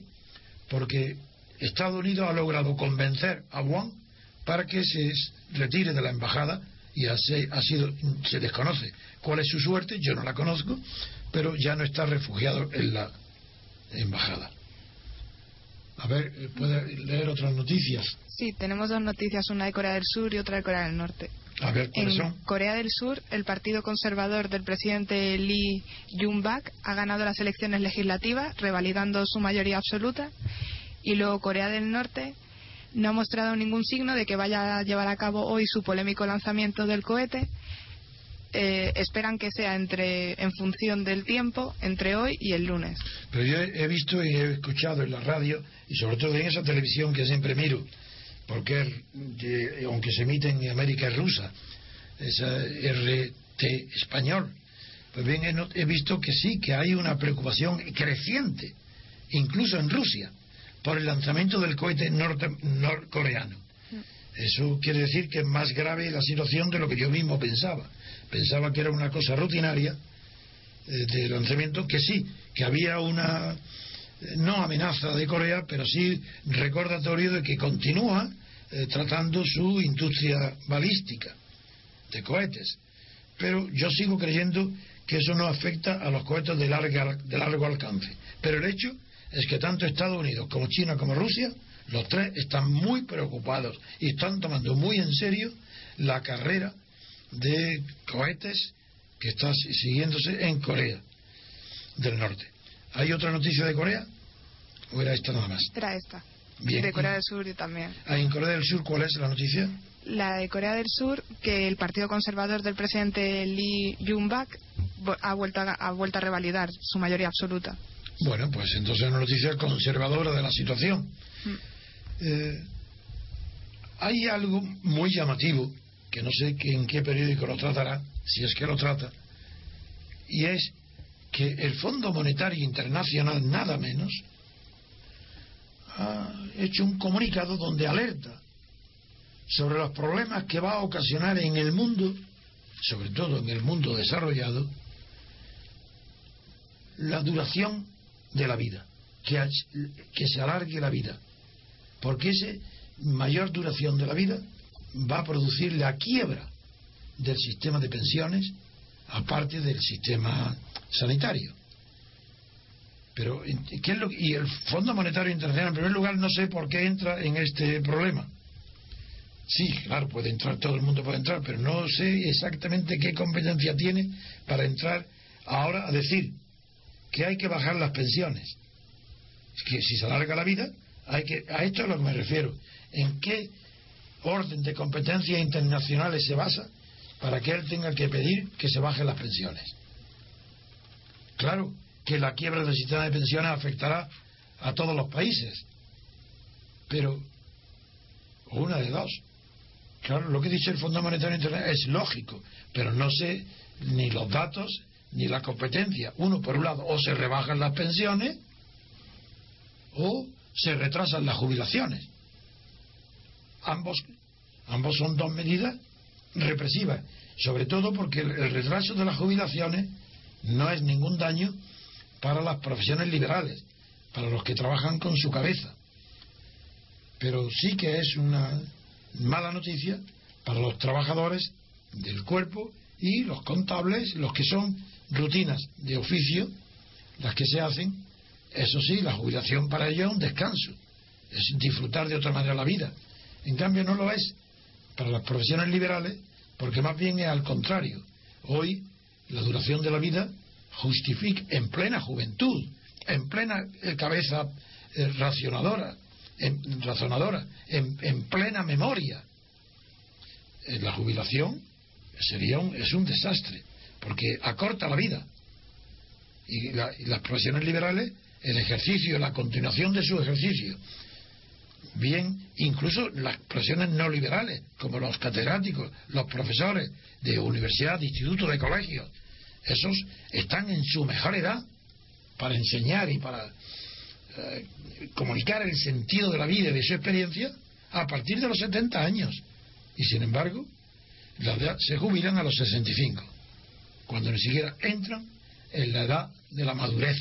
porque Estados Unidos ha logrado convencer a Wang para que se retire de la embajada y ha sido se desconoce cuál es su suerte, yo no la conozco, pero ya no está refugiado en la embajada. A ver, ¿puede leer otras noticias? Sí, tenemos dos noticias, una de Corea del Sur y otra de Corea del Norte. A ver, ¿cuáles en Corea del Sur, el partido conservador del presidente Lee Jung-bak ha ganado las elecciones legislativas, revalidando su mayoría absoluta. Y luego Corea del Norte no ha mostrado ningún signo de que vaya a llevar a cabo hoy su polémico lanzamiento del cohete eh, esperan que sea entre en función del tiempo entre hoy y el lunes. Pero yo he visto y he escuchado en la radio y sobre todo en esa televisión que siempre miro, porque aunque se emite en América rusa, esa RT español, pues bien he, visto que sí, que hay una preocupación creciente, incluso en Rusia, por el lanzamiento del cohete norcoreano. Eso quiere decir que es más grave la situación de lo que yo mismo pensaba pensaba que era una cosa rutinaria eh, de lanzamiento, que sí, que había una, eh, no amenaza de Corea, pero sí recordatorio de que continúa eh, tratando su industria balística de cohetes. Pero yo sigo creyendo que eso no afecta a los cohetes de, larga, de largo alcance. Pero el hecho es que tanto Estados Unidos como China como Rusia, los tres están muy preocupados y están tomando muy en serio la carrera de cohetes que está siguiéndose en Corea del Norte. ¿Hay otra noticia de Corea? ¿O era esta nada más? Era esta. De Corea del Sur también. Ah, ¿En Corea del Sur cuál es la noticia? La de Corea del Sur, que el Partido Conservador del presidente Lee Jung-bak ha vuelto a, ha vuelto a revalidar su mayoría absoluta. Bueno, pues entonces es una noticia conservadora de la situación. Mm. Eh, hay algo muy llamativo que no sé en qué periódico lo tratará, si es que lo trata, y es que el Fondo Monetario Internacional, nada menos, ha hecho un comunicado donde alerta sobre los problemas que va a ocasionar en el mundo, sobre todo en el mundo desarrollado, la duración de la vida. que, que se alargue la vida, porque esa mayor duración de la vida va a producir la quiebra del sistema de pensiones, aparte del sistema sanitario. Pero, ¿qué es lo y el Fondo Monetario Internacional, en primer lugar, no sé por qué entra en este problema. Sí, claro, puede entrar, todo el mundo puede entrar, pero no sé exactamente qué competencia tiene para entrar ahora a decir que hay que bajar las pensiones. Que si se alarga la vida, hay que, a esto es a lo que me refiero. ¿En qué orden de competencias internacionales se basa para que él tenga que pedir que se bajen las pensiones? Claro que la quiebra del sistema de pensiones afectará a todos los países, pero una de dos. Claro, lo que dice el Fondo Monetario Internacional es lógico, pero no sé ni los datos ni la competencia. Uno, por un lado, o se rebajan las pensiones o se retrasan las jubilaciones. Ambos, ambos son dos medidas represivas, sobre todo porque el retraso de las jubilaciones no es ningún daño para las profesiones liberales, para los que trabajan con su cabeza. Pero sí que es una mala noticia para los trabajadores del cuerpo y los contables, los que son rutinas de oficio, las que se hacen, eso sí, la jubilación para ellos es un descanso, es disfrutar de otra manera la vida. En cambio no lo es para las profesiones liberales, porque más bien es al contrario. Hoy la duración de la vida justifica en plena juventud, en plena eh, cabeza eh, racionadora, en, razonadora, en, plena memoria. Eh, la jubilación sería un, es un desastre, porque acorta la vida. Y, las profesiones liberales, el ejercicio, la continuación de su ejercicio, bien, incluso las profesiones no liberales, como los catedráticos, los profesores de universidad, de instituto, de colegios, esos están en su mejor edad para enseñar y para eh, comunicar el sentido de la vida y de su experiencia a partir de los 70 años. Y sin embargo, se jubilan a los 65, cuando ni siquiera entran en la edad de la madurez,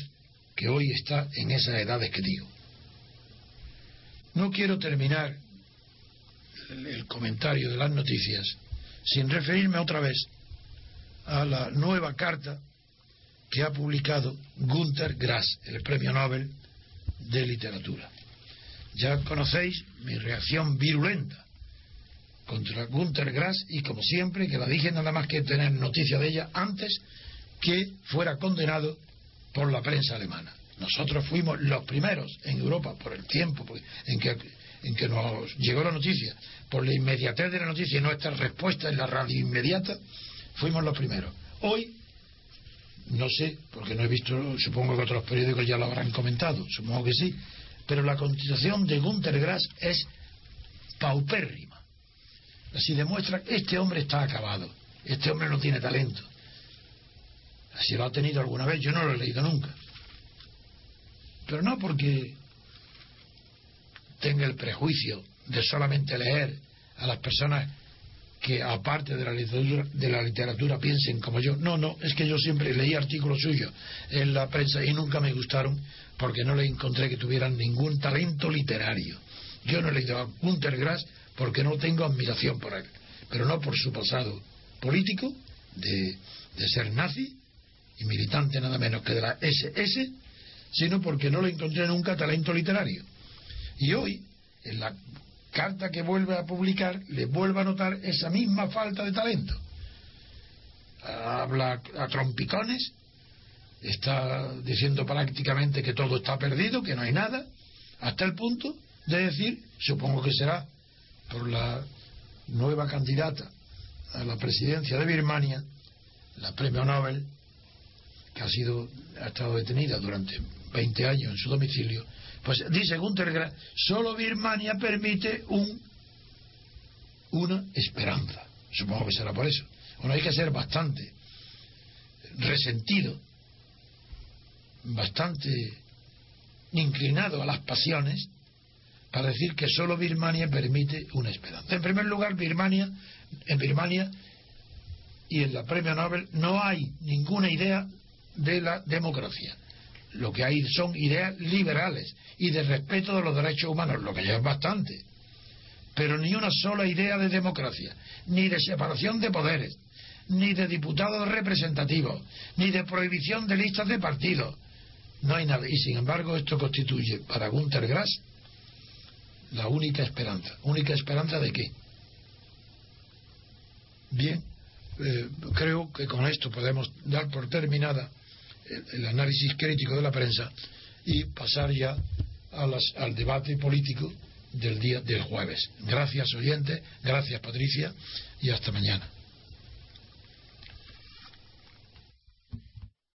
que hoy está en esas edades que digo. No quiero terminar el comentario de las noticias sin referirme otra vez a la nueva carta que ha publicado Gunther Grass, el premio Nobel de literatura. Ya conocéis mi reacción virulenta contra Gunther Grass y como siempre que la dije nada más que tener noticia de ella antes que fuera condenado por la prensa alemana. Nosotros fuimos los primeros en Europa por el tiempo en que, en que nos llegó la noticia, por la inmediatez de la noticia y nuestra respuesta en la radio inmediata, fuimos los primeros. Hoy no sé, porque no he visto, supongo que otros periódicos ya lo habrán comentado, supongo que sí, pero la continuación de Gunter Grass es paupérrima. Así demuestra que este hombre está acabado, este hombre no tiene talento. Así lo ha tenido alguna vez, yo no lo he leído nunca. Pero no porque tenga el prejuicio de solamente leer a las personas que aparte de la, literatura, de la literatura piensen como yo. No, no, es que yo siempre leí artículos suyos en la prensa y nunca me gustaron porque no le encontré que tuvieran ningún talento literario. Yo no he leído a Gunter Grass porque no tengo admiración por él, pero no por su pasado político de, de ser nazi y militante nada menos que de la SS, sino porque no le encontré nunca talento literario. Y hoy, en la carta que vuelve a publicar le vuelve a notar esa misma falta de talento. Habla a trompicones, está diciendo prácticamente que todo está perdido, que no hay nada, hasta el punto de decir, supongo que será por la nueva candidata a la presidencia de Birmania, la premio Nobel, que ha sido ha estado detenida durante 20 años en su domicilio, pues dice Gunther Grass, solo Birmania permite un, una esperanza. Supongo que será por eso. Bueno, hay que ser bastante resentido, bastante inclinado a las pasiones para decir que solo Birmania permite una esperanza. En primer lugar, Birmania, en Birmania y en la premio Nobel no hay ninguna idea de la democracia. lo que hay son ideas liberales y de respeto de los derechos humanos, lo que ya es bastante. Pero ni una sola idea de democracia, ni de separación de poderes, ni de diputados representativos, ni de prohibición de listas de partidos. No hay nada. Y sin embargo, esto constituye para Gunter Grass la única esperanza. ¿Única esperanza de qué? Bien, eh, creo que con esto podemos dar por terminada el, análisis crítico de la prensa y pasar ya al debate político del día del jueves. Gracias oyentes, gracias Patricia y hasta mañana.